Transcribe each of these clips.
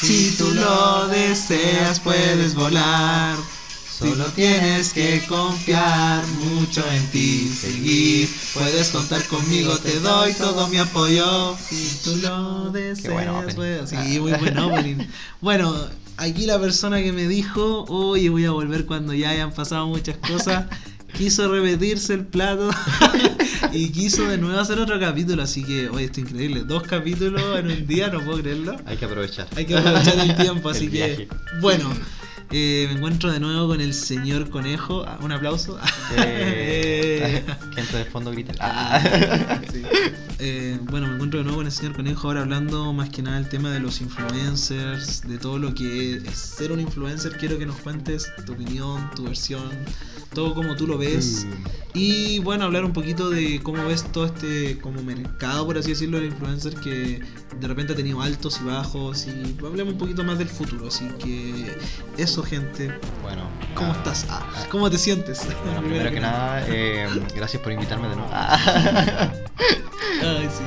Si tú lo deseas, puedes volar. Solo tienes que confiar mucho en ti, seguir. Puedes contar conmigo, te doy todo mi apoyo. Si tú lo deseas, bueno puedes- Sí, muy buen opening. Bueno, aquí la persona que me dijo, oye, voy a volver cuando ya hayan pasado muchas cosas, quiso repetirse el plato y quiso de nuevo hacer otro capítulo. Así que, oye, esto es increíble. Dos capítulos en un día, no puedo creerlo. Hay que aprovechar. Hay que aprovechar el tiempo, El así que bueno. Eh, me encuentro de nuevo con el señor conejo. Ah, Un aplauso. Eh, que entre de fondo grita. Sí. Eh, bueno, me encuentro de nuevo con el señor Conejo ahora hablando más que nada del tema de los influencers, de todo lo que es ser un influencer. Quiero que nos cuentes tu opinión, tu versión, todo como tú lo ves. Mm. Y bueno, hablar un poquito de cómo ves todo este como mercado, por así decirlo, del influencer que de repente ha tenido altos y bajos. Y hablemos un poquito más del futuro. Así que eso, gente. Bueno. ¿Cómo ah, estás? Ah, ¿Cómo te sientes? Bueno, primero que nada, eh, gracias por invitarme de nuevo. Ay, sí.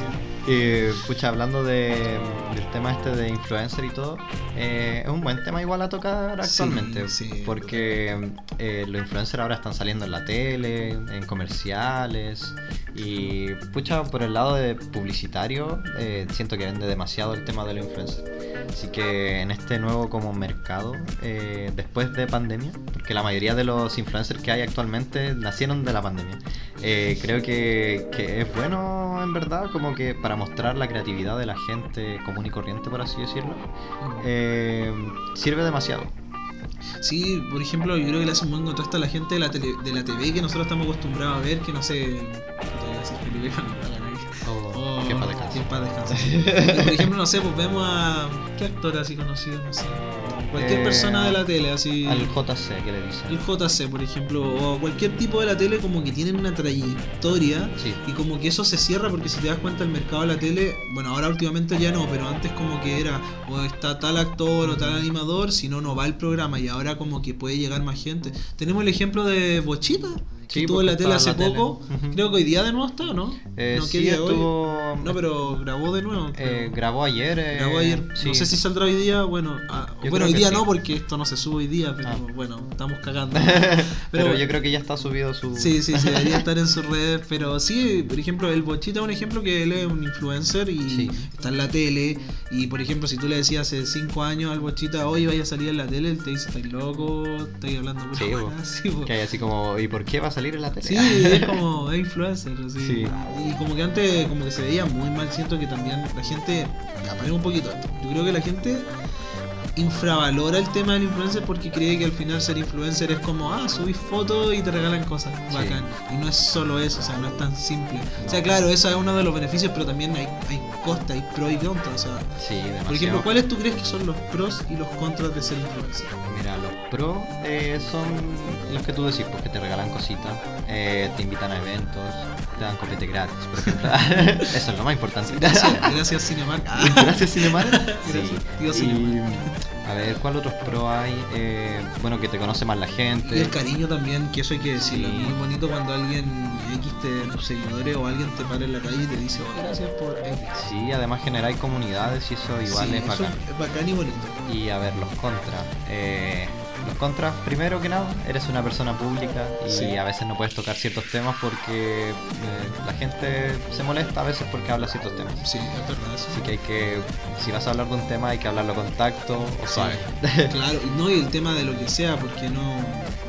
Eh, pucha, hablando de, del tema este de influencer y todo, eh, es un buen tema igual a tocar Sí, actualmente. sí, porque eh, los influencers ahora están saliendo en la tele, en comerciales. Y pucha, por el lado de publicitario, eh, siento que vende demasiado el tema de los influencers. Así que en este nuevo como mercado, eh, después de pandemia, porque la mayoría de los influencers que hay actualmente nacieron de la pandemia, eh, creo que, que es bueno en verdad como que para mostrar la creatividad de la gente común y corriente, por así decirlo, eh, sirve demasiado. Sí, por ejemplo, yo creo que le hace un buen contraste a la gente de la, tele, de la TV que nosotros estamos acostumbrados a ver, que no sé, a decir Felipe ¿no? Que en paz descanse. que en paz descanse. Y, por ejemplo, no sé, pues vemos a. ¿Qué actor así conocido? No sé. Cualquier Eh, persona de la tele, así. Al JC que le dicen. El JC, por ejemplo, o cualquier tipo de la tele, como que tienen una trayectoria Sí. y como que eso se cierra porque si te das cuenta el mercado de la tele, bueno, ahora últimamente ya no, pero antes como que era o está tal actor o tal animador, si no, no va el programa y ahora como que puede llegar más gente. Tenemos el ejemplo de Bochita, Sí, estuvo en la tele hace la poco, tele. Creo que hoy día de nuevo está, ¿no? Eh, no, ¿qué sí, hoy? estuvo. No, pero grabó de nuevo. eh, grabó ayer. eh, Grabó ayer. sí. No sé si saldrá hoy día. Bueno, ah, bueno hoy día sí. no, porque esto no se sube hoy día, pero Ah. bueno, estamos cagando. Pero, Pero- yo creo que ya está subido su. Sí, sí, sí, debería estar en sus redes. Pero sí, por ejemplo, el Bochita es un ejemplo que él es un influencer y está en la tele. Y por ejemplo, si tú le decías hace 5 años al Bochita, hoy vaya a salir en la tele, él te dice, estáis loco, estáis hablando pura Sí, hueá", bo. sí, bo. Que hay así como, ¿y por qué va a salir en la tele? Sí, es como es influencer. Sí. Y como que antes como que se veía muy mal, siento que también la gente, apaguemos un poquito esto. Yo creo que la gente infravalora el tema del influencer porque cree que al final ser influencer es como, ah, subís fotos y te regalan cosas, Sí. bacán. Y no es solo eso, o sea, no es tan simple. O sea, claro, eso es uno de los beneficios, pero también hay, hay costas, hay pros y contras. O sea, Sí, por ejemplo, ¿cuáles tú crees que son los pros y los contras de ser influencer? Mira, los pros eh, son los que tú decís, porque te regalan cositas, eh, te invitan a eventos, te dan copete gratis, por ejemplo. Eso es lo más importante. Gracias, gracias Cinemark. Gracias, Cinemar. Sí. Gracias, tío Y, a ver, ¿cuál otros pro hay? Eh, bueno, que te conoce más la Y gente. el cariño también, que eso hay que decirlo. Sí. Es muy bonito cuando alguien X de tus seguidores o alguien te para en la calle y te dice, oh, gracias por X. Sí, además generáis comunidades y eso igual Sí, es eso bacán. es bacán y bonito. Y a ver, los contras. Eh, los contras, primero que nada, eres una persona pública y Sí. a veces no puedes tocar ciertos temas porque eh, la gente se molesta a veces porque habla ciertos temas. Sí, es verdad. Así que hay que, si vas a hablar de un tema, hay que hablarlo con tacto o Sí. suave. Claro, no y el tema de lo que sea, porque no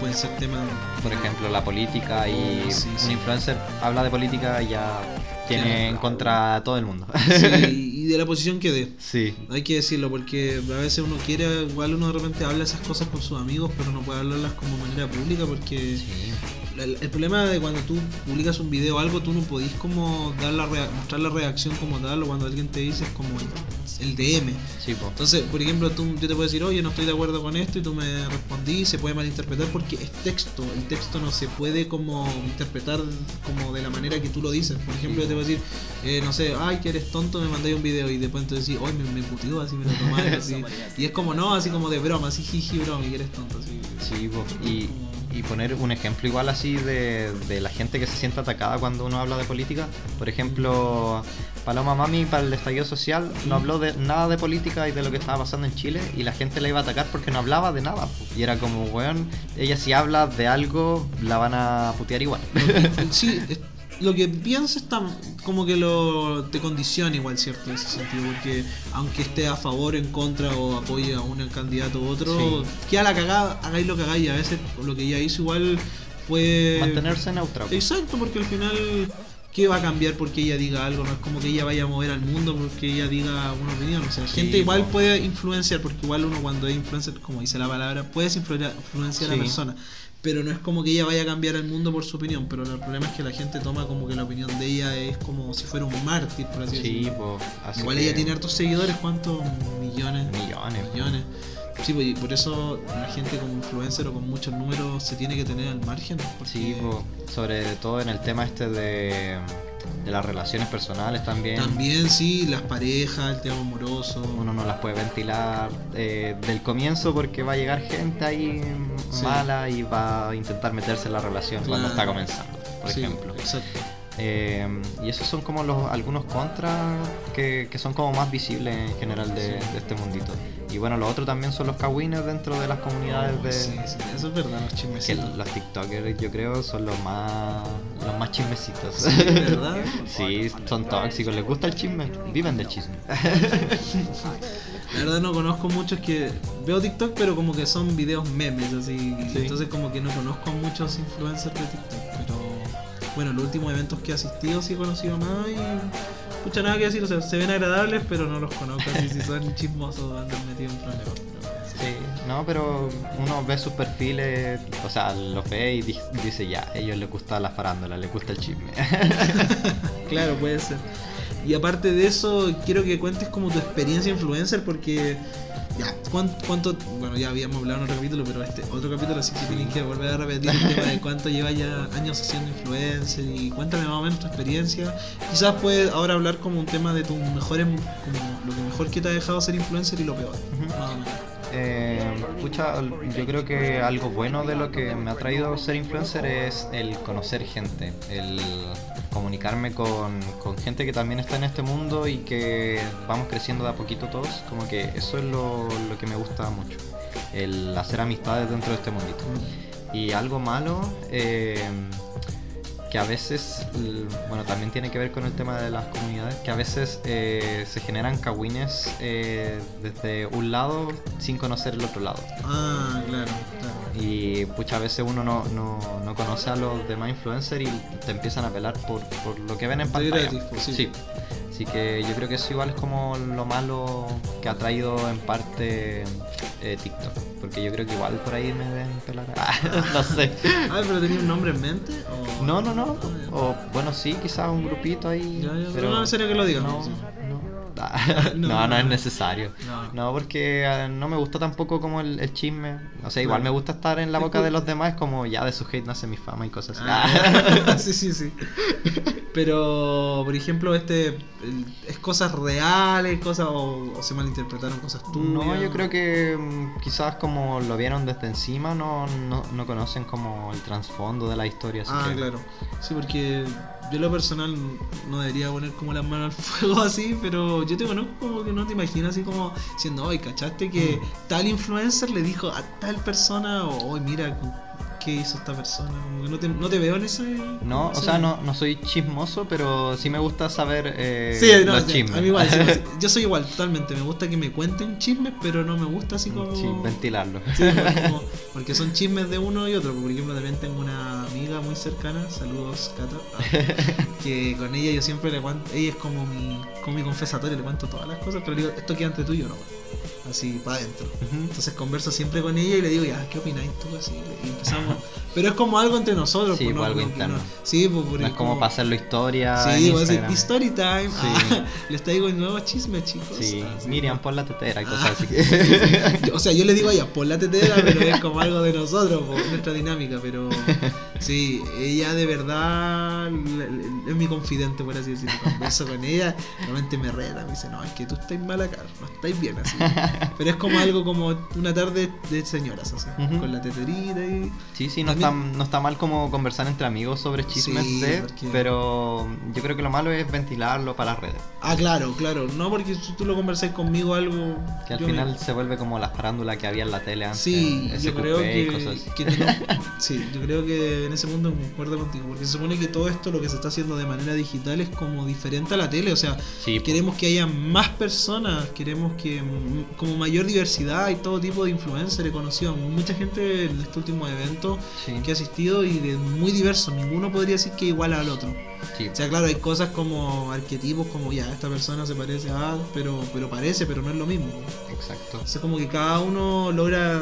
pueden ser temas. Por ejemplo, la política y Oh, un influencer habla de política y ya tiene en contra a todo el mundo. Sí, y de la posición que dé. sí. Hay que decirlo porque a veces uno quiere, igual uno de repente habla esas cosas con sus amigos, pero no puede hablarlas como manera pública porque Sí. El, el problema de cuando tú publicas un video o algo, tú no podís como dar la mostrar la reacción como tal o cuando alguien te dice es como el, el DM. Sí, po. Entonces, por ejemplo, tú, yo te puedo decir, oye, no estoy de acuerdo con esto y tú me respondí, se puede malinterpretar porque es texto. El texto no se puede como interpretar como de la manera que tú lo dices. Por ejemplo, yo te puedo decir, eh, no sé, ay, que eres tonto, me mandé un video y después te decís, oye, me, me puteó, así me lo tomaron, así. Y es como, no, así como de broma, así jiji, broma, y eres tonto, así. Sí, po. y y poner un ejemplo igual así de, de, la gente que se siente atacada cuando uno habla de política. Por ejemplo, Paloma Mami para el estallido social no habló de nada de política y de lo que estaba pasando en Chile y la gente la iba a atacar porque no hablaba de nada. Y era como, weón, ella si habla de algo la van a putear igual. Sí, lo que piensa está como que lo te condiciona igual, ¿cierto? En ese sentido, porque aunque esté a favor, en contra o apoye a un candidato u otro, que a la cagada, hagáis lo que hagáis. A veces lo que ella hizo igual fue... Mantenerse neutral. Exacto, porque al final... ¿Qué va a cambiar porque ella diga algo? No es como que ella vaya a mover al mundo porque ella diga una opinión. O sea, gente igual puede influenciar, porque igual uno cuando es influencer, como dice la palabra, puedes influenciar a la persona pero no es como que ella vaya a cambiar el mundo por su opinión, pero el problema es que la gente toma como que la opinión de ella es como si fuera un mártir, por así sí, decirlo. Igual ella tiene hartos seguidores, ¿cuántos? Millones. Millones. Millones. Sí, pues, y por eso la gente como influencer o con muchos números se tiene que tener al margen. Sí, pues, sobre todo en el tema este de de las relaciones personales también. También, sí, las parejas, el tema amoroso. Uno no las puede ventilar eh, del comienzo porque va a llegar gente ahí mala y va a intentar meterse en la relación cuando está comenzando, por ejemplo. Exacto. Eh, y esos son como los algunos contras que, que, son como más visibles en general de, este mundito. Y bueno, lo otro también son los kawines dentro de las comunidades de. Sí, sí, eso es verdad, los chismecitos. los TikTokers, yo creo, son los más los más chismecitos. Sí, ¿verdad? sí, son tóxicos, les gusta el chisme, viven del chisme. La verdad no conozco muchos que veo TikTok, pero como que son videos memes, así. Entonces como que no conozco muchos influencers de TikTok, pero bueno, los últimos eventos que he asistido sí he conocido más y. Escucha nada que decir, o sea, se ven agradables, pero no los conozco, así si son chismosos andan metidos en problemas. Sí, no, pero uno ve sus perfiles, o sea, los ve y dice ya, a ellos les gusta la farándula, les gusta el chisme. claro, puede ser. Y aparte de eso, quiero que cuentes como tu experiencia influencer, porque ya, ¿cuánto, bueno, ya habíamos hablado en otro capítulo, pero este otro capítulo sí que tienen que volver a repetir el tema de cuánto lleva ya años haciendo influencer y cuéntame más o menos tu experiencia. Quizás puedes ahora hablar como un tema de tus mejores, como lo que mejor que te ha dejado ser influencer y lo peor. Eh, yo creo que algo bueno de lo que me ha traído ser influencer es el conocer gente, el comunicarme con, gente que también está en este mundo y que vamos creciendo de a poquito todos. Como que eso es lo, que me gusta mucho, el hacer amistades dentro de este mundito. Y algo malo, eh, que a veces, bueno, también tiene que ver con el tema de las comunidades, que a veces eh, se generan cagüines eh, desde un lado sin conocer el otro lado. Ah, claro, claro. Y muchas a veces uno no, no, no, conoce a los demás influencers y te empiezan a pelar por, por lo que ven en pantalla. Sí. sí. Así que yo creo que eso igual es como lo malo que ha traído en parte eh, TikTok. Porque yo creo que igual por ahí me ven pelar. no sé. Ah, pero tenía un nombre en mente. No, no, no. O bueno, sí, quizás un grupito ahí. pero no, en serio que lo digo. No, no, no, es necesario. No, porque eh, no me gusta tampoco como el, chisme. O sea, igual me gusta estar en la boca de los demás, como ya de su hate nace mi fama y cosas así. Ah. sí, sí, sí. Pero, por ejemplo, este es cosas reales, cosas o, se malinterpretaron cosas tuyas. No, yo creo que mm, quizás como lo vieron desde encima, no, no, no conocen como el trasfondo de la historia. ah, claro. Sí, porque yo lo personal no debería poner como las manos al fuego así, pero yo te conozco como que no te imaginas así como diciendo, oye, ¿cachaste que mm. tal influencer le dijo a tal persona o, oye, mira, qué hizo esta persona. no te, no te veo en ese. No, o sea, no, no soy chismoso, pero sí me gusta saber eh, sí, no, los chismes. A mí igual, yo soy igual, totalmente. Me gusta que me cuenten chismes, pero no me gusta así como. Sí, ventilarlo. Sí, porque son chismes de uno y otro. Por ejemplo, también tengo una amiga muy cercana, saludos, Cata, que con ella yo siempre le cuento. Ella es como mi, como mi confesatorio, le cuento todas las cosas, pero digo, esto queda entre tú y yo, no así para adentro. Entonces converso siempre con ella y le digo, ya, ¿qué opináis tú? Así, y empezamos. Pero es como algo entre nosotros. Sí, pues, algo interno. sí, pues, no es como, para hacerlo historia. Sí, voy a decir, story time. Sí. Ah, les traigo el nuevo chisme, chicos. Sí, Miriam, pon la tetera y cosas así. o sea, yo le digo a ella, pon la tetera, pero es como algo de nosotros, por nuestra dinámica, pero. Sí, ella de verdad es mi confidente, por así decirlo. Converso con ella, realmente me reta, me dice, no, es que tú estás mal acá, no estáis bien así. Pero es como algo como una tarde de señoras, así, con la teterita y... Sí, sí, no está, no está mal como conversar entre amigos sobre chismes de, pero yo creo que lo malo es ventilarlo para las redes. Ah, claro, claro, no porque si tú lo conversás conmigo algo... Que al final se vuelve como la farándula que había en la tele antes. Sí, yo creo que, sí, yo creo que en ese mundo concuerdo contigo, porque se supone que todo esto lo que se está haciendo de manera digital es como diferente a la tele, o sea, queremos que haya más personas, queremos que mm, como mayor diversidad y todo tipo de influencers, he conocido a mucha gente en este último evento que ha asistido y de muy diverso, ninguno podría decir que igual al otro. O sea, claro, hay cosas como arquetipos, como ya, esta persona se parece a, pero, pero parece, pero no es lo mismo. Exacto. O sea, como que cada uno logra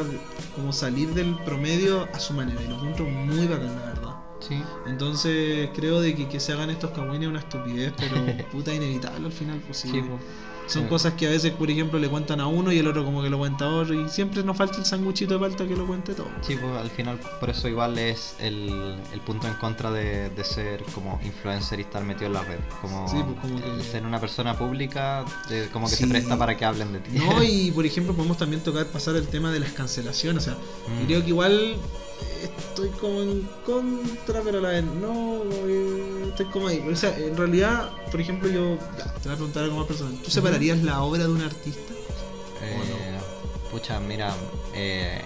como salir del promedio a su manera y lo encuentro muy bacán, la verdad. Sí. Entonces creo de que, que se hagan estos cagüines es una estupidez, pero puta inevitable al final, pues sí. Pues. Son cosas que a veces, por ejemplo, le cuentan a uno y el otro como que lo cuenta a otro y siempre nos falta el sanguchito de falta que lo cuente todo. Sí, pues al final por eso igual es el, punto en contra de, ser como influencer y estar metido en la red. Como, pues, ser una persona pública, como que se presta para que hablen de ti. No, y por ejemplo podemos también tocar pasar el tema de las cancelaciones. O sea, mm. creo que igual estoy como en contra, pero a la vez no, estoy como ahí. O sea, en realidad, por ejemplo, yo te voy a preguntar algo más personal. ¿Tú separarías la obra de un artista? Eh, Pucha, mira, eh,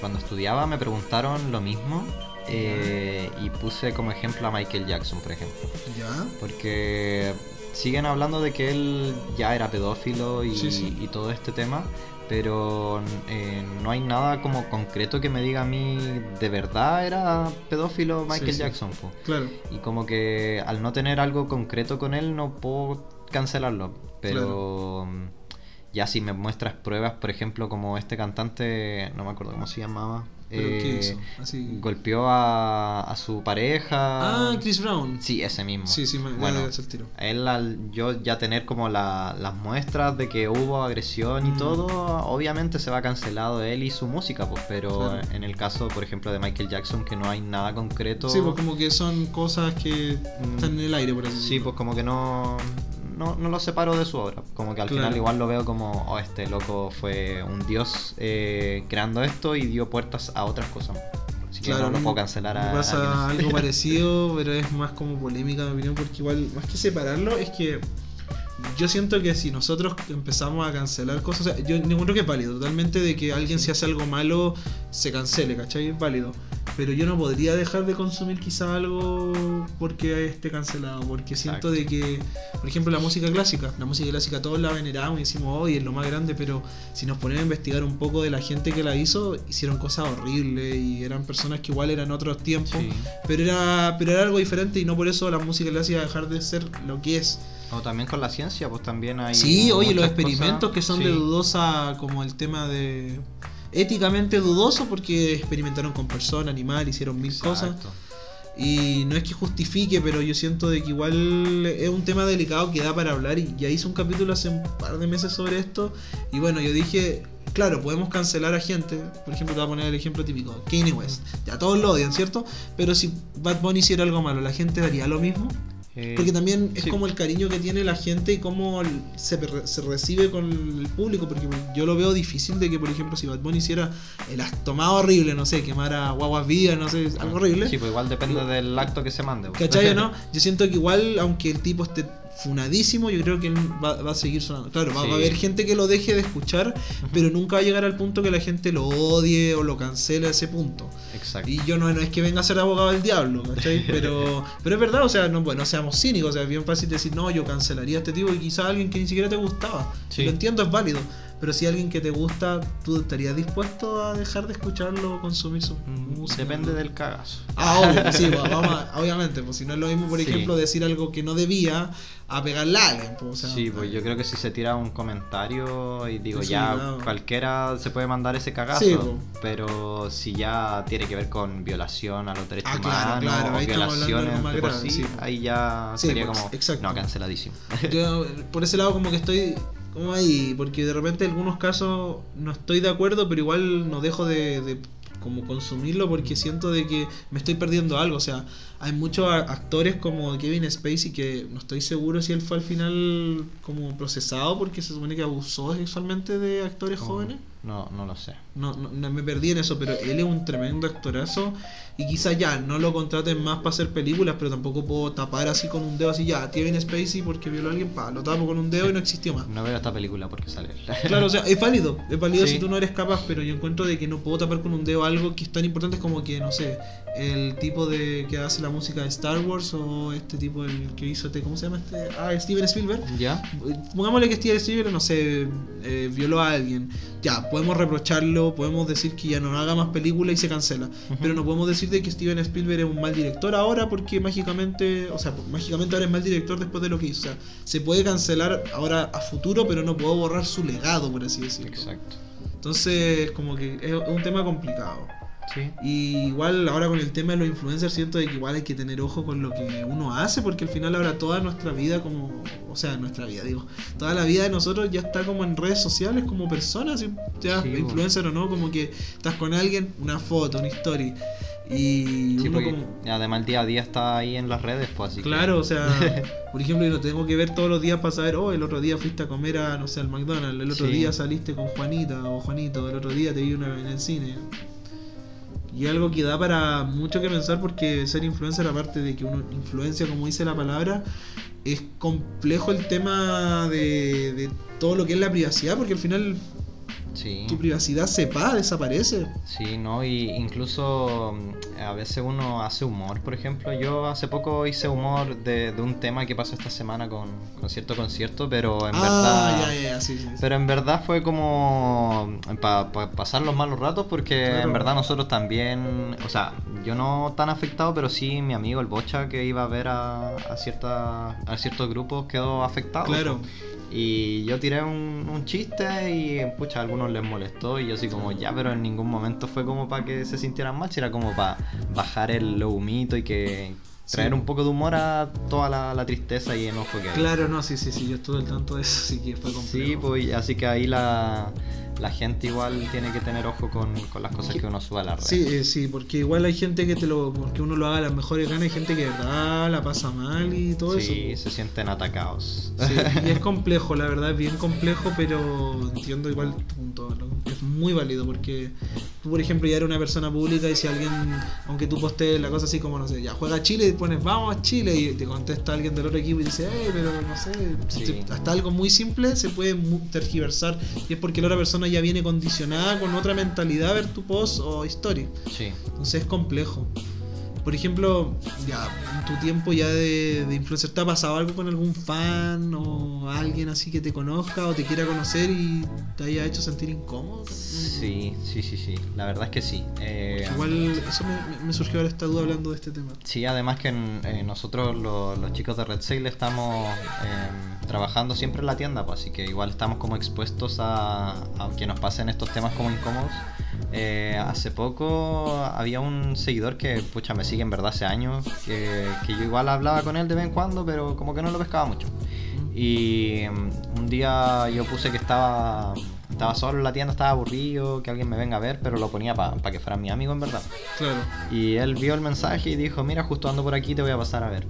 cuando estudiaba me preguntaron lo mismo. Eh, y puse como ejemplo a Michael Jackson, por ejemplo. ¿Ya? Porque siguen hablando de que él ya era pedófilo y, y todo este tema, pero eh, no hay nada como concreto que me diga a mí de verdad era pedófilo Michael Jackson. Claro. Y como que al no tener algo concreto con él no puedo cancelarlo. Pero mm, ya si me muestras pruebas, por ejemplo, como este cantante, no me acuerdo cómo se llamaba. Eh, golpeó a, su pareja. Ah, Chris Brown. Sí, ese mismo. Sí, sí, me bueno, el tiro. Él, al yo ya tener como las muestras de que hubo agresión y mm. todo, obviamente se va cancelado él y su música, pues, pero en el caso, por ejemplo, de Michael Jackson, que no hay nada concreto. Sí, pues como que son cosas que mm. están en el aire, por así Sí, pues como que no, no, no, lo separo de su obra. Como que al final igual lo veo como, oh, este loco fue un dios eh, creando esto y dio puertas a otras cosas. Así que no lo puedo cancelar a. pasa algo parecido, pero es más como polémica, mi opinión, porque igual, más que separarlo, es que yo siento que si nosotros empezamos a cancelar cosas, o sea, yo encuentro que es válido, totalmente de que alguien si hace algo malo se cancele, ¿cachai? Es válido. Pero yo no podría dejar de consumir quizá algo porque esté cancelado, porque siento de que, por ejemplo, la música clásica, la música clásica todos la veneramos y decimos, hoy es lo más grande, pero si nos ponemos a investigar un poco de la gente que la hizo, hicieron cosas horribles y eran personas que igual eran otros tiempos, pero, era, pero era algo diferente y no por eso la música clásica dejar de ser lo que es. O también con la ciencia, pues también hay. Sí, oye, los experimentos que son de dudosa, como el tema de. Éticamente dudoso, porque experimentaron con personas, animales, hicieron mil cosas. Y no es que justifique, pero yo siento de que igual es un tema delicado que da para hablar. Y ya hice un capítulo hace un par de meses sobre esto. Y bueno, yo dije, claro, podemos cancelar a gente. Por ejemplo, te voy a poner el ejemplo típico: Kanye West. Ya todos lo odian, ¿cierto? Pero si Bad Bunny hiciera algo malo, ¿la gente haría lo mismo? Eh, porque también es como el cariño que tiene la gente y cómo se, se, recibe con el público. Porque yo lo veo difícil de que, por ejemplo, si Bad Bunny hiciera el tomado horrible, no sé, quemara guaguas vivas, no sé, algo horrible. Sí, pues igual depende del acto que se mande. ¿Cachai o no? Yo siento que igual, aunque el tipo esté funadísimo, yo creo que él va, a seguir sonando. Claro, va, a haber gente que lo deje de escuchar, pero nunca va a llegar al punto que la gente lo odie o lo cancele a ese punto. Exacto. Y yo no, es que venga a ser abogado del diablo, ¿cachai? Pero, pero es verdad, o sea, no, bueno, seamos cínicos, o sea, es bien fácil decir, no, yo cancelaría a este tipo y quizá alguien que ni siquiera te gustaba. Lo entiendo, es válido. Pero si alguien que te gusta, ¿tú estarías dispuesto a dejar de escucharlo o consumir su mm, música? Depende del cagazo. Ah, obvio, pues sí, pues, obviamente, pues si no es lo mismo, por ejemplo, decir algo que no debía a pegarle a alguien. Pues, sí, pues yo creo que si se tira un comentario y digo, ya cualquiera se puede mandar ese cagazo, pero si ya tiene que ver con violación a los derechos ah, humanos o violaciones de, por sí, ahí ya sería como, no, canceladísimo. Yo, por ese lado como que estoy como ahí, porque de repente en algunos casos no estoy de acuerdo, pero igual no dejo de, como consumirlo porque siento de que me estoy perdiendo algo. O sea, hay muchos actores como Kevin Spacey que no estoy seguro si él fue al final como procesado porque se supone que abusó sexualmente de actores jóvenes. No, no lo sé. No, no, no me perdí en eso, pero él es un tremendo actorazo y quizás ya no lo contraten más para hacer películas, pero tampoco puedo tapar así con un dedo así ya, Kevin Spacey porque violó a alguien, pa, lo tapo con un dedo y no existió más. No veo esta película porque sale. Claro, o sea, es válido, es válido Sí. si tú no eres capaz, pero yo encuentro de que no puedo tapar con un dedo algo que es tan importante como que, no sé, el tipo de que hace la música de Star Wars o este tipo el que hizo, este, ¿cómo se llama este? Ah, Steven Spielberg. ¿Ya? Pongámosle que Steven Spielberg, no sé, eh, violó a alguien. Ya, podemos reprocharlo, podemos decir que ya no haga más películas y se cancela. Pero no podemos decir de que Steven Spielberg es un mal director ahora porque mágicamente, o sea, mágicamente ahora es mal director después de lo que hizo. O sea, se puede cancelar ahora a futuro, pero no puedo borrar su legado, por así decirlo. Exacto. Entonces, como que es un tema complicado. Sí. Y igual ahora con el tema de los influencers siento de que igual hay que tener ojo con lo que uno hace porque al final ahora toda nuestra vida como, o sea, nuestra vida digo, toda la vida de nosotros ya está como en redes sociales como personas, ya Sí, influencer o no, como que estás con alguien, una foto, una story y Sí, uno porque como además el día a día está ahí en las redes, pues así que- Claro, o sea, por ejemplo, yo no tengo que ver todos los días para saber, oh, el otro día fuiste a comer a, no sé, al McDonald's, el otro Sí. día saliste con Juanita o Juanito, el otro día te vi una en el cine. Y algo que da para mucho que pensar porque ser influencer, aparte de que uno influencia, como dice la palabra, es complejo el tema de, de todo lo que es la privacidad, porque al final Sí. tu privacidad se va, desaparece. Sí, no, y incluso mm, a veces uno hace humor, por ejemplo. Yo hace poco hice humor de, de un tema que pasó esta semana con, con cierto concierto, pero en ah, verdad. ya, ya, ya, sí, sí. Pero en verdad fue como para pasar los malos ratos porque Claro. en verdad nosotros también, o sea, yo no tan afectado, pero sí mi amigo el Bocha que iba a ver a, a, cierta, a ciertos grupos quedó afectado. Claro. Y yo tiré un, un chiste y pucha, a algunos les molestó y yo así como ya, pero en ningún momento fue como para que se sintieran mal, si era como para bajar el humito y que traer Sí. un poco de humor a toda la, la tristeza y enojo que hay. Claro, no, sí, sí, sí, yo estuve al tanto de eso, así que fue complejo. Sí, pues así que ahí la, la gente igual tiene que tener ojo con, con las cosas Que- uno sube a la red. Sí, eh, sí, porque igual hay gente que te lo. Porque uno lo haga a las mejores ganas, hay gente que de verdad la pasa mal y todo Sí, eso. se sienten atacados. Sí, y es complejo, la verdad es bien complejo, pero entiendo igual tu punto. Es muy válido porque tú, por ejemplo, ya eres una persona pública y si alguien, aunque tú postees la cosa así como, no sé, ya juega a Chile y pones vamos a Chile y te contesta alguien del otro equipo y dice, hey, pero no sé, Sí. hasta algo muy simple se puede tergiversar y es porque la otra persona ya viene condicionada con otra mentalidad a ver tu post o story. Sí. Entonces es complejo. Por ejemplo, ya en tu tiempo ya de, de influencer, ¿te ha pasado algo con algún fan o alguien así que te conozca o te quiera conocer y te haya hecho sentir incómodo? Sí, sí, sí, sí. La verdad es que sí. Eh, Igual eso me, me surgió ahora esta duda hablando de este tema. Sí, además que en- eh, nosotros lo- los chicos de Red Sail estamos eh, trabajando siempre en la tienda, pues, así que igual estamos como expuestos a, a que nos pasen estos temas como incómodos. Eh, hace poco había un seguidor que, pucha, me sigue en verdad hace años, que, yo igual hablaba con él de vez en cuando, pero como que no lo pescaba mucho. Y mm, un día yo puse que estaba, estaba solo en la tienda, estaba aburrido, que alguien me venga a ver, pero lo ponía para que fuera mi amigo en verdad. Claro. Y él vio el mensaje y dijo, mira, justo ando por aquí, te voy a pasar a ver.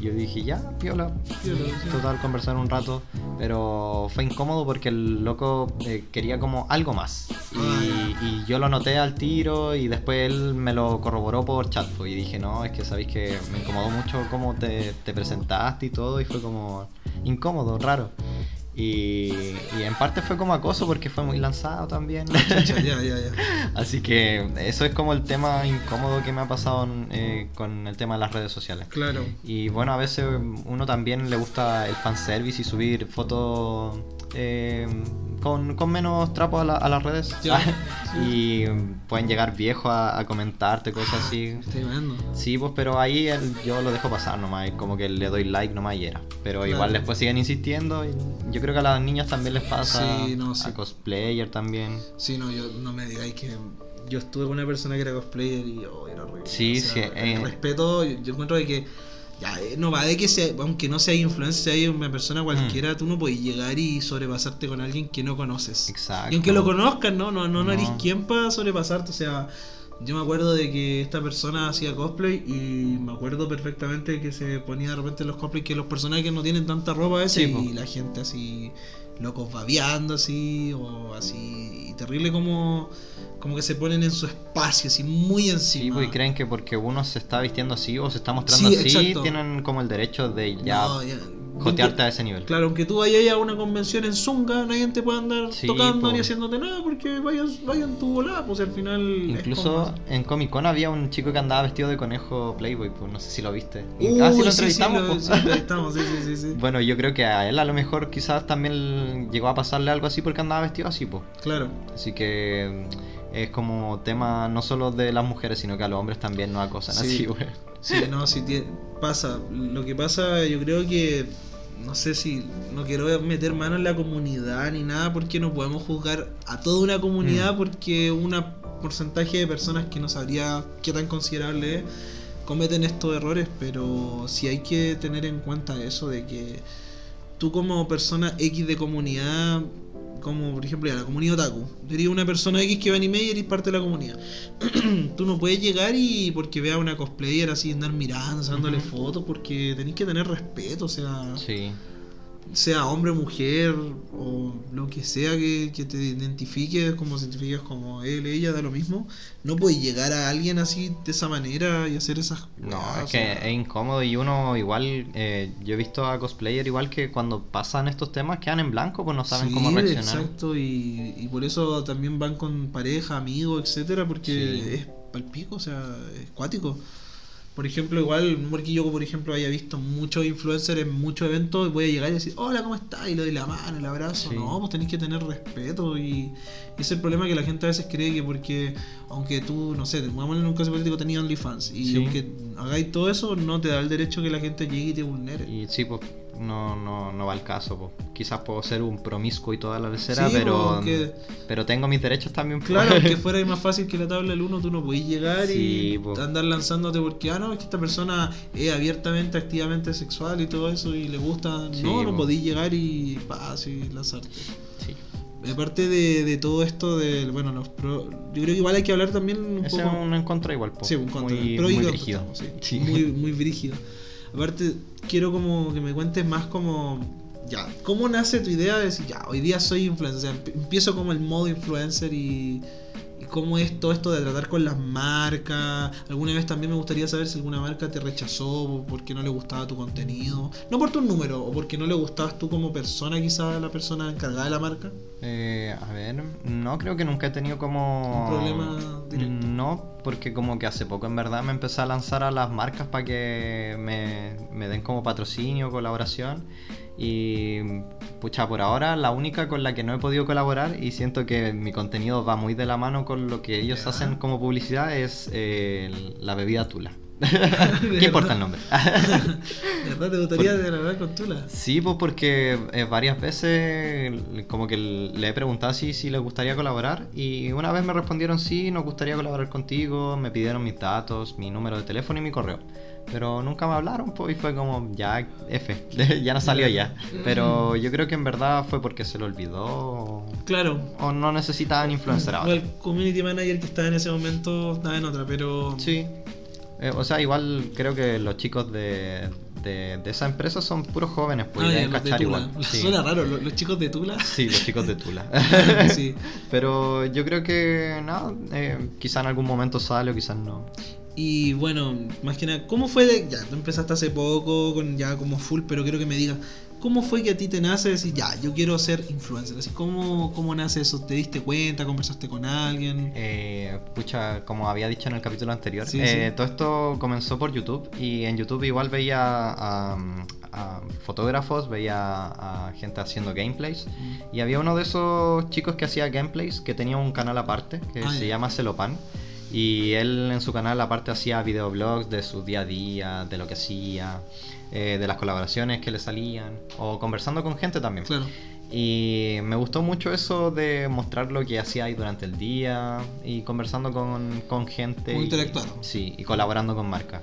Y yo dije, ya, piola. Piola, sí. Total, conversar un rato. Pero fue incómodo porque el loco eh, quería como algo más. Y, Ah, y yo lo noté al tiro y después él me lo corroboró por chat. pues, Y dije, no, es que sabéis que me incomodó mucho cómo te, te presentaste y todo. Y fue como incómodo, raro. Y, y en parte fue como acoso porque fue muy lanzado también. Ya, ya, ya. Así que eso es como el tema incómodo que me ha pasado eh, con el tema de las redes sociales. Claro. Y bueno, a veces uno también le gusta el fanservice y subir fotos eh, con, con menos trapo a, la- a las redes. Ya, y pueden llegar viejos a, a comentarte cosas así. Viendo. Sí, pues, pero ahí el- yo lo dejo pasar nomás, como que le doy like nomás y era. Pero Claro. igual después siguen insistiendo y yo creo que a las niñas también les pasa, Sí, no, sí. a cosplayer también. Sí, no, yo no me digáis que yo estuve con una persona que era cosplayer y oh, era horrible. Sí, O sea, sí, el eh. respeto, yo, yo encuentro de que ya, eh, no va de que sea, aunque no sea influencer, sea una persona cualquiera, Mm. tú no puedes llegar y sobrepasarte con alguien que no conoces. Exacto. Y aunque lo conozcas, no, no, no, no, eres quien para sobrepasarte, o sea, Yo me acuerdo de que esta persona hacía cosplay y me acuerdo perfectamente que se ponía de repente en los cosplays que los personajes no tienen tanta ropa a veces Sí, po. y la gente así locos babeando así o así y terrible como como que se ponen en su espacio así muy Sí, encima. pues y creen que porque uno se está vistiendo así o se está mostrando Sí, así, exacto. tienen como el derecho de ya No, ya- jotearte a ese nivel. Claro, aunque tú vayas a una convención en Zunga, nadie te puede andar Sí, tocando po. ni haciéndote nada porque vayan, vayan tu volada, pues al final. Incluso en Comic Con había un chico que andaba vestido de conejo Playboy, pues no sé si lo viste. Uy, ah, sí lo entrevistamos. lo- pues. sí, lo entrevistamos, sí, sí, sí, sí. Bueno, yo creo que a él a lo mejor quizás también llegó a pasarle algo así porque andaba vestido así, pues. Claro. Así que mm, es como tema no solo de las mujeres, sino que a los hombres también nos acosan Sí. así, güey. Sí, no, sí pasa. Lo que pasa, yo creo que. No sé si. No quiero meter mano en la comunidad ni nada, porque no podemos juzgar a toda una comunidad, Mm. porque un porcentaje de personas que no sabría qué tan considerable es, cometen estos errores, pero sí hay que tener en cuenta eso de que tú, como persona X de comunidad. Como por ejemplo ya, la comunidad otaku. Sería una persona X que va anime y eres parte de la comunidad. tú no puedes llegar y porque vea una cosplayer así andar mirando, sacándole Ujú. fotos, porque tenés que tener respeto, o sea, Sí. Sea hombre, mujer o lo que sea que, que te identifiques, como si identificas como él, ella, da lo mismo. No puedes llegar a alguien así de esa manera y hacer esas No, weas, es que es incómodo y uno igual, eh, yo he visto a cosplayer igual que cuando pasan estos temas quedan en blanco, pues no saben sí, cómo reaccionar. Exacto, y, y por eso también van con pareja, amigos, etcétera, porque Sí. es palpico, o sea, es cuático. Por ejemplo, igual, porque yo, por ejemplo, haya visto muchos influencers en muchos eventos, voy a llegar y decir, hola, ¿cómo estás? Y le doy la mano, el abrazo. Sí. No, pues tenéis que tener respeto. Y, es el problema que la gente a veces cree que porque, aunque tú, no sé, pongámosle en un caso hipotético, tenías OnlyFans. Y Sí. aunque hagáis todo eso, no te da el derecho que la gente llegue y te vulnere. Y sí, pues no, no, no va al caso, pues. Quizás puedo ser un promiscuo y toda la lecera, Sí, pero, que- pero tengo mis derechos también. pues. Claro, aunque fuera más fácil que la tabla del 1, tú no podías llegar Sí, y po. andar lanzándote porque, ah, no, es que esta persona es abiertamente, activamente sexual y todo eso y le gusta. Sí, no, no po. podías llegar y, pa, así, lanzarte. Sí. Aparte de, de todo esto, de, bueno, los pro, yo creo que igual hay que hablar también un Ese es poco. un en contra igual, pues. Sí, un contra. Muy, pro muy brígido. estamos, sí. Sí. Muy, muy brígido. Aparte, quiero como que me cuentes más como. Ya, ¿cómo nace tu idea de decir, ya, hoy día soy influencer? O sea, emp- empiezo como el modo influencer y cómo es todo esto de tratar con las marcas. Alguna vez también me gustaría saber si alguna marca te rechazó porque no le gustaba tu contenido. No por tu número, o porque no le gustabas tú como persona, quizás la persona encargada de la marca. Eh, a ver, no creo que nunca he tenido como... Un problema directo. No, porque como que hace poco en verdad me empecé a lanzar a las marcas para que me, me den como patrocinio, colaboración. Y pucha, por ahora la única con la que no he podido colaborar y siento que mi contenido va muy de la mano con lo que ellos hacen como publicidad es eh, la bebida Tula. ¿De ¿Qué importa el nombre? ¿De verdad te gustaría de verdad con Tula? Sí, pues porque eh, varias veces como que le he preguntado si, si les gustaría colaborar y una vez me respondieron sí, nos gustaría colaborar contigo, me pidieron mis datos, mi número de teléfono y mi correo. Pero nunca me hablaron, pues, y fue como, ya, F, ya no salió ya. Pero yo creo que en verdad fue porque se lo olvidó Claro, o no necesitaban influencer O ahora. el community manager que estaba en ese momento estaba en otra, pero. Sí. Eh, o sea, igual creo que los chicos de, de, de esa empresa son puros jóvenes, pues, Ah, y ya, deben los de cachar Tula. igual. Sí. Suena raro, los, los chicos de Tula. Sí, los chicos de Tula. sí. Pero yo creo que nada, eh, quizá en algún momento sale o quizás no. Y bueno, más que nada, ¿cómo fue de.? Ya, tú empezaste hace poco, con ya como full, pero quiero que me digas, ¿cómo fue que a ti te nace decir, ya, yo quiero ser influencer? Así, ¿cómo, ¿Cómo nace eso? ¿Te diste cuenta? ¿Conversaste con alguien? Eh, pucha, como había dicho en el capítulo anterior, Sí, eh, sí. todo esto comenzó por YouTube y en YouTube igual veía a, a fotógrafos, veía a gente haciendo gameplays y había uno de esos chicos que hacía gameplays que tenía un canal aparte que Ah, se ya. llama Celopan y él en su canal aparte hacía videoblogs de su día a día, de lo que hacía, eh, de las colaboraciones que le salían o conversando con gente también. Claro. Y me gustó mucho eso de mostrar lo que hacía ahí durante el día y conversando con, con gente. Como y- interactuar. Sí, y colaborando con marcas.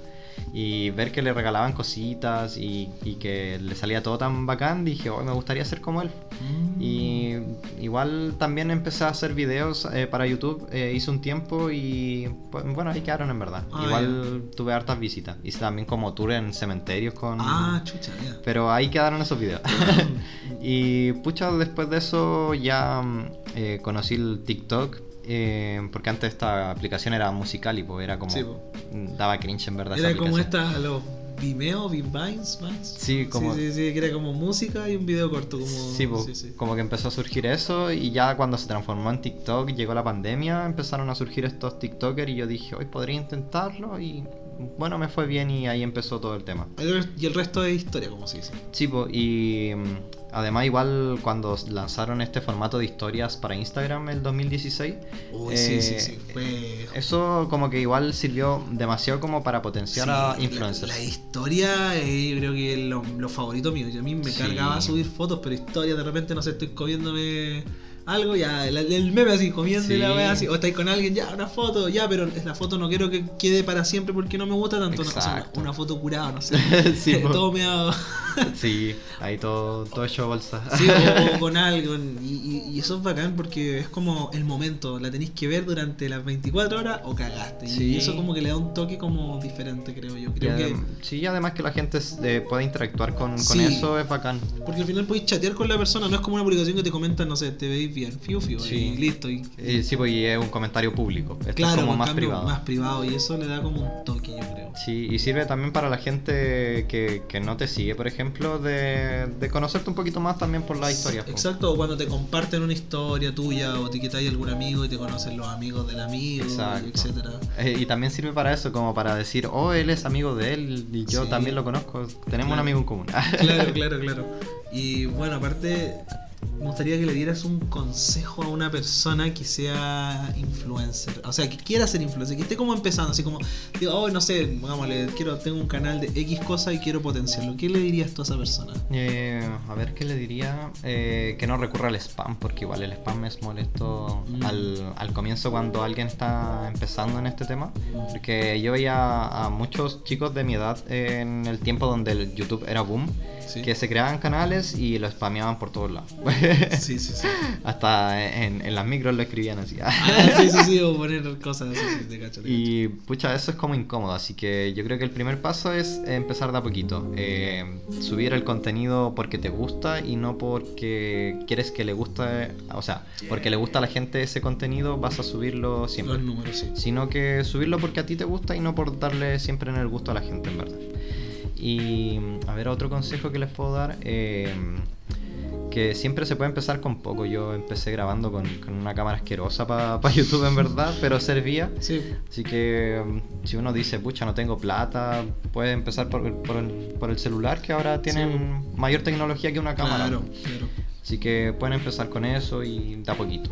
Y ver que le regalaban cositas y, y que le salía todo tan bacán, dije, oh, me gustaría ser como él. Mm. Y, igual también empecé a hacer videos eh, para YouTube, eh, hice un tiempo y pues, bueno, ahí quedaron en verdad. Ah, igual tuve hartas visitas. Hice también como tour en cementerios con... Ah, chucha, ya. Pero ahí quedaron esos videos. y pucha, después de eso ya mm, eh, conocí el TikTok. Eh, porque antes esta aplicación era musical y pues era como... Sí. Daba cringe en verdad. esa Era como esta, los Vimeo, Vines. Sí, como- Sí, sí, sí, que era como música y un video corto. Como... Sí, sí. como que empezó a surgir eso y ya cuando se transformó en TikTok, llegó la pandemia, empezaron a surgir estos TikTokers y yo dije, hoy podría intentarlo y bueno, me fue bien y ahí empezó todo el tema. Y el resto es historia, como se dice. Sí, po, y mm, además igual cuando lanzaron este formato de historias para Instagram el 2016, Uy, sí, sí, eh, sí. Fue. eso como que igual sirvió demasiado como para potenciar a Sí, influencers. La, la historia, eh, yo creo que es lo, lo favorito mío. Yo a mí me Sí. cargaba subir fotos, pero historia, de repente, no sé, estoy comiéndome algo, ya, el, el meme así, comiendo Sí. la wea así, o estáis con alguien, ya, una foto, ya, pero la foto no quiero que quede para siempre porque no me gusta tanto. no, o sea, una, una foto curada, no sé. Sí. Todo me ha... Sí, ahí todo, todo hecho bolsa. Sí, o, o con algo. Y, y- y eso es bacán porque es como el momento. La tenéis que ver durante las 24 horas o cagaste. Y eso como que le da un toque como diferente, creo yo. Creo que. Sí, además que la gente eh, pueda interactuar con, con Sí. eso es bacán. Porque al final podéis chatear con la persona. No es como una publicación que te comentan, no sé, te veis bien. Fiu, fiu. Sí. Y listo. Y, Eh, sí, pues y es un comentario público. Esto claro, es como en más cambio, privado. más privado. Y eso le da como un toque, yo creo. Sí, y sirve también para la gente que, que no te sigue, por ejemplo, de, de conocerte un poquito más también por la historia. po. Exacto, o cuando te comparten una historia tuya o etiquetáis a algún amigo y te conocen los amigos del amigo, Exacto. etcétera. Eh, y también sirve para eso, como para decir, oh, él es amigo de él y yo Sí. también lo conozco. Tenemos un Claro. amigo en común. Claro, claro, claro. Y bueno, aparte, me gustaría que le dieras un consejo a una persona que sea influencer. O sea, que quiera ser influencer, que esté como empezando, así como, digo, oh, no sé, digámosle, quiero, tengo un canal de X cosa y quiero potenciarlo. ¿Qué le dirías tú a esa persona? Eh, a ver qué le diría. Eh, que no recurra al spam, porque igual el spam es molesto Mm. al, al comienzo cuando alguien está empezando en este tema. Porque yo veía a muchos chicos de mi edad en el tiempo donde el YouTube era boom, Sí. que se creaban canales y lo spameaban por todos lados. Sí, sí, sí. Hasta en, en las micros lo escribían así. Ah, sí, sí, sí, o poner cosas así, sí, te cacho, Y pucha, eso es como incómodo, así que yo creo que el primer paso es empezar de a poquito. Eh, subir el contenido porque te gusta y no porque quieres que le guste, o sea, porque le gusta a la gente ese contenido vas a subirlo siempre. Los números, sí. Sino que subirlo porque a ti te gusta y no por darle siempre en el gusto a la gente, en verdad. Y a ver, otro consejo que les puedo dar. eh, que siempre se puede empezar con poco. Yo empecé grabando con, con una cámara asquerosa para YouTube, en verdad, pero servía. Sí, Así que mm, si uno dice, pucha, no tengo plata, puede empezar por, por el, por el celular, que ahora tienen mayor tecnología que una cámara. claro, claro. Así que pueden empezar con eso y da poquito.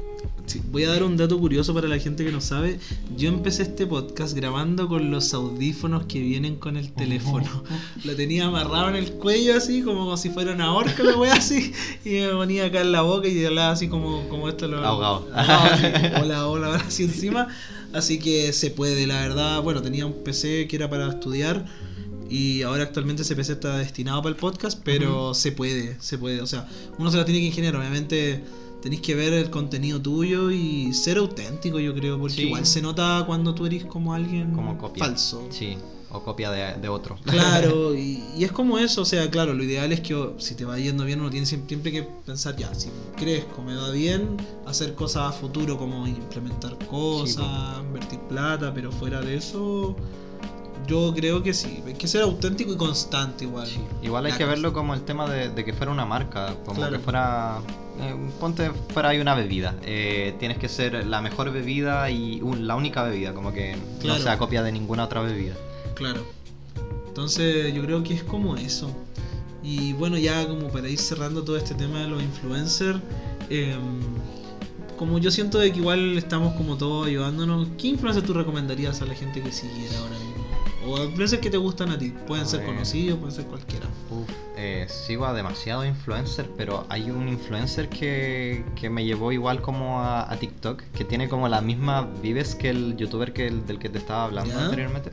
Sí, voy a dar un dato curioso para la gente que no sabe. Yo empecé este podcast grabando con los audífonos que vienen con el teléfono. Lo tenía amarrado en el cuello así, como si fuera una horca la wea así. Y me ponía acá en la boca y hablaba así como, como esto lo Ahogado. así, hola, hola, hola, así encima. Así que se puede, la verdad. Bueno, tenía un PC que era para estudiar. Y ahora actualmente ese PC está destinado para el podcast, pero se puede, se puede. O sea, uno se la tiene que ingeniar, obviamente tenéis que ver el contenido tuyo y ser auténtico, yo creo, porque Sí. igual se nota cuando tú eres como alguien Como copia. falso. Sí, o copia de, de otro. Claro, y, y es como eso, o sea, claro, lo ideal es que oh, si te va yendo bien, uno tiene siempre, siempre que pensar, ya, si crezco, me va bien, hacer cosas a futuro como implementar cosas, invertir plata, pero fuera de eso, yo creo que sí, hay que ser auténtico y constante igual. Sí. Igual hay La que cosa. verlo como el tema de, de que fuera una marca, como Claro. que fuera, eh, ponte fuera hay una bebida, Eh, tienes que ser la mejor bebida y un- la única bebida, como que Claro. no sea copia de ninguna otra bebida. Claro. Entonces yo creo que es como eso. Y bueno, ya como para ir cerrando todo este tema de los influencers, em, como yo siento de que igual estamos como todos ayudándonos, ¿qué influencer tú recomendarías a la gente que siguiera ahora mismo? O influencers que te gustan a ti, pueden ser conocidos, pueden ser cualquiera. Uf, eh, sigo a demasiado influencer, pero hay un influencer que, que me llevó igual como a, a TikTok, que tiene como la misma vives que el youtuber que el- del que te estaba hablando ¿Ya? anteriormente.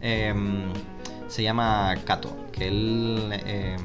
Em, se llama Kato, que él em,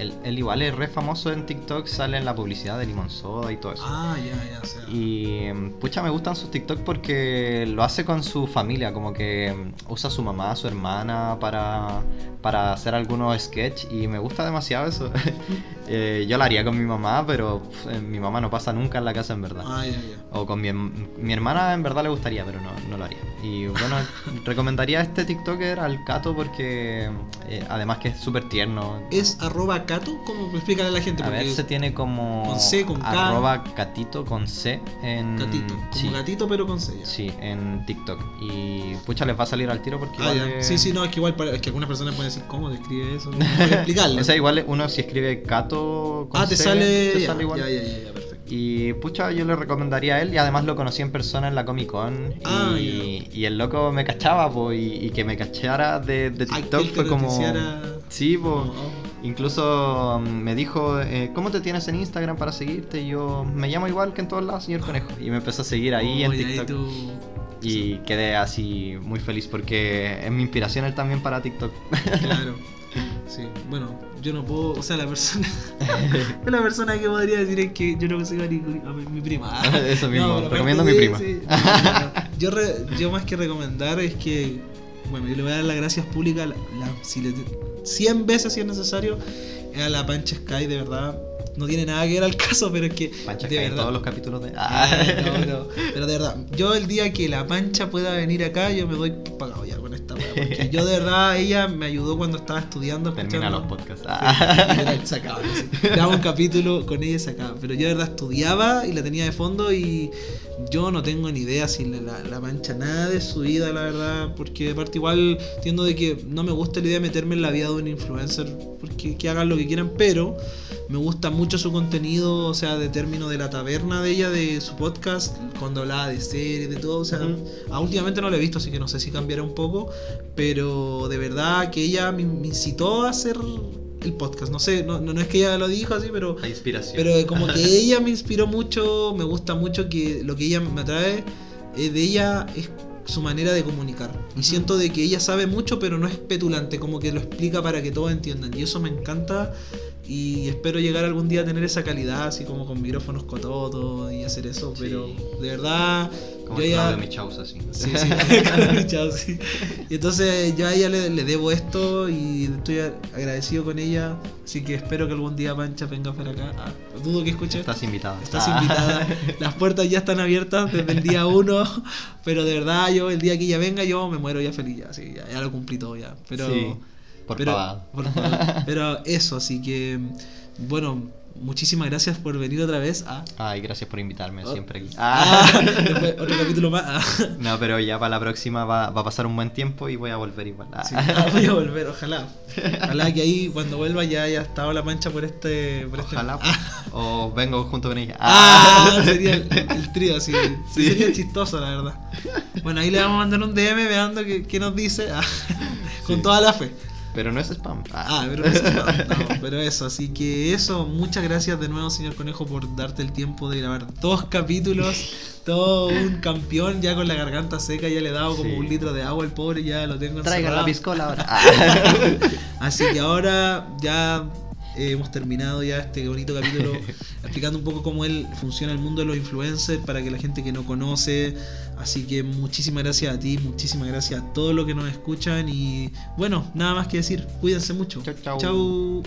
él, él igual es re famoso en TikTok, sale en la publicidad de Limón Soda y todo eso. Ah, ya, ya, o sea. Y mm, pucha, me gustan sus TikTok porque lo hace con su familia, como que mm, usa a su mamá, a su hermana para, para hacer algunos sketch y me gusta demasiado eso. Eh, yo lo haría con mi mamá, pero pf, eh, mi mamá no pasa nunca en la casa en verdad. Ah, ya, ya. O con mi, mi hermana en verdad le gustaría, pero no, no lo haría. Y bueno, recomendaría a este TikToker al Cato porque eh, además que es súper tierno. ¿Es arroba cato? ¿Cómo explícale a la gente? A ver, Porque se tiene como con C, con K. arroba catito con C en Gatito, como sí, gatito pero con sella. sí, en TikTok. Y pucha les va a salir al tiro porque Ah, igual ya. es- Sí, sí, no, es que igual es que algunas personas pueden decir, ¿cómo se escribe eso? No explicarlo. O sea, igual uno si escribe Cato con ah, te C, sale, te ya, sale igual. Ya, ya, perfecto. Y pucha, yo le recomendaría a él y además lo conocí en persona en la Comic Con Ah, y, y el loco me cachaba, po, y, y que me cachara de, TikTok fue como... noticiara. Sí, po. Oh, oh. Incluso mm, me dijo, eh, ¿cómo te tienes en Instagram para seguirte? Y yo, me llamo igual que en todos lados, señor Conejo. Y me empezó a seguir ahí en Oh, y TikTok. tú- Y quedé así muy feliz porque es mi inspiración él también para TikTok. Claro. Bueno, yo no puedo, o sea, la persona, la persona que podría decir es que yo no sigo a, ni- a mi, mi prima. Eso mismo, No, recomiendo a mi prima. sí. Yo, re- yo más que recomendar es que, bueno, yo le voy a dar las gracias públicas, la, la- si le, 100 veces si es necesario, a la Pancha Sky, de verdad. No tiene nada que ver al caso, pero es que, Pancha de en verdad. todos los capítulos de... Ah, no, pero, pero de verdad, yo el día que la pancha pueda venir acá, yo me doy pagado ya con esta. Porque yo de verdad, ella me ayudó cuando estaba estudiando. Termina los podcasts. Sí, literal, se acaba, así. Grababa un capítulo con ella y se acaba. Pero yo de verdad estudiaba y la tenía de fondo y yo no tengo ni idea si la, la, la mancha nada de su vida, la verdad. Porque aparte igual entiendo de que no me gusta la idea de meterme en la vida de un influencer. Porque que hagan lo que quieran, pero me gusta mucho su contenido, o sea, de término de la taberna de ella, de su podcast, cuando hablaba de series, de todo. O sea, últimamente no la he visto, así que no sé si cambiará un poco. Pero de verdad que ella me, me incitó a hacer el podcast. No sé, no, no, no es que ella lo dijo así, pero, La inspiración. pero como que ella me inspiró mucho, me gusta mucho que lo que ella me atrae eh, de ella es su manera de comunicar. Y siento de que ella sabe mucho, pero no es petulante, como que lo explica para que todos entiendan. Y eso me encanta. Y espero llegar algún día a tener esa calidad, así como con micrófonos cototos y hacer eso. Sí. Pero de verdad, Como yo ya. Michaus, así. Sí, sí, Claudio Michao, sí. Y entonces yo a ella le, le debo esto y estoy agradecido con ella. Así que espero que algún día Pancha venga para acá. Ah, dudo que escuche. Estás invitada. Estás Ah. invitada. Las puertas ya están abiertas desde el día uno. Pero de verdad, yo el día que ella venga, yo me muero ya feliz. Ya, sí, ya, ya lo cumplí todo ya. Pero, Sí, por pero, pavada. por favor. pero eso, así que, bueno, muchísimas gracias por venir otra vez. a Ay, gracias por invitarme Oh. siempre aquí. Ah, después otro capítulo más. Ah. No, pero ya para la próxima va, va a pasar un buen tiempo y voy a volver igual. Ah. Sí, ah, voy a volver, ojalá. Ojalá que ahí cuando vuelva ya haya estado la mancha por este. Por este- Ojalá. Ah, O vengo junto con ella. ah, sería el, el trío así. Sí. Sería chistoso, la verdad. Bueno, ahí le vamos a mandar un DM veando qué, qué nos dice. ah, con Sí. toda la fe. Pero no es spam. Ah, pero eso, no, no, pero eso, así que eso, muchas gracias de nuevo, señor Conejo, por darte el tiempo de grabar dos capítulos. Todo un campeón, ya con la garganta seca, ya le he dado como Sí. un litro de agua al pobre, ya lo tengo Traigan la encerrado. piscola ahora. Ah. Así que ahora ya eh, hemos terminado ya este bonito capítulo explicando un poco cómo él funciona el mundo de los influencers para que la gente que no conoce. Así que muchísimas gracias a ti, muchísimas gracias a todos los que nos escuchan y bueno, nada más que decir, cuídense mucho. Chau, chau. chau.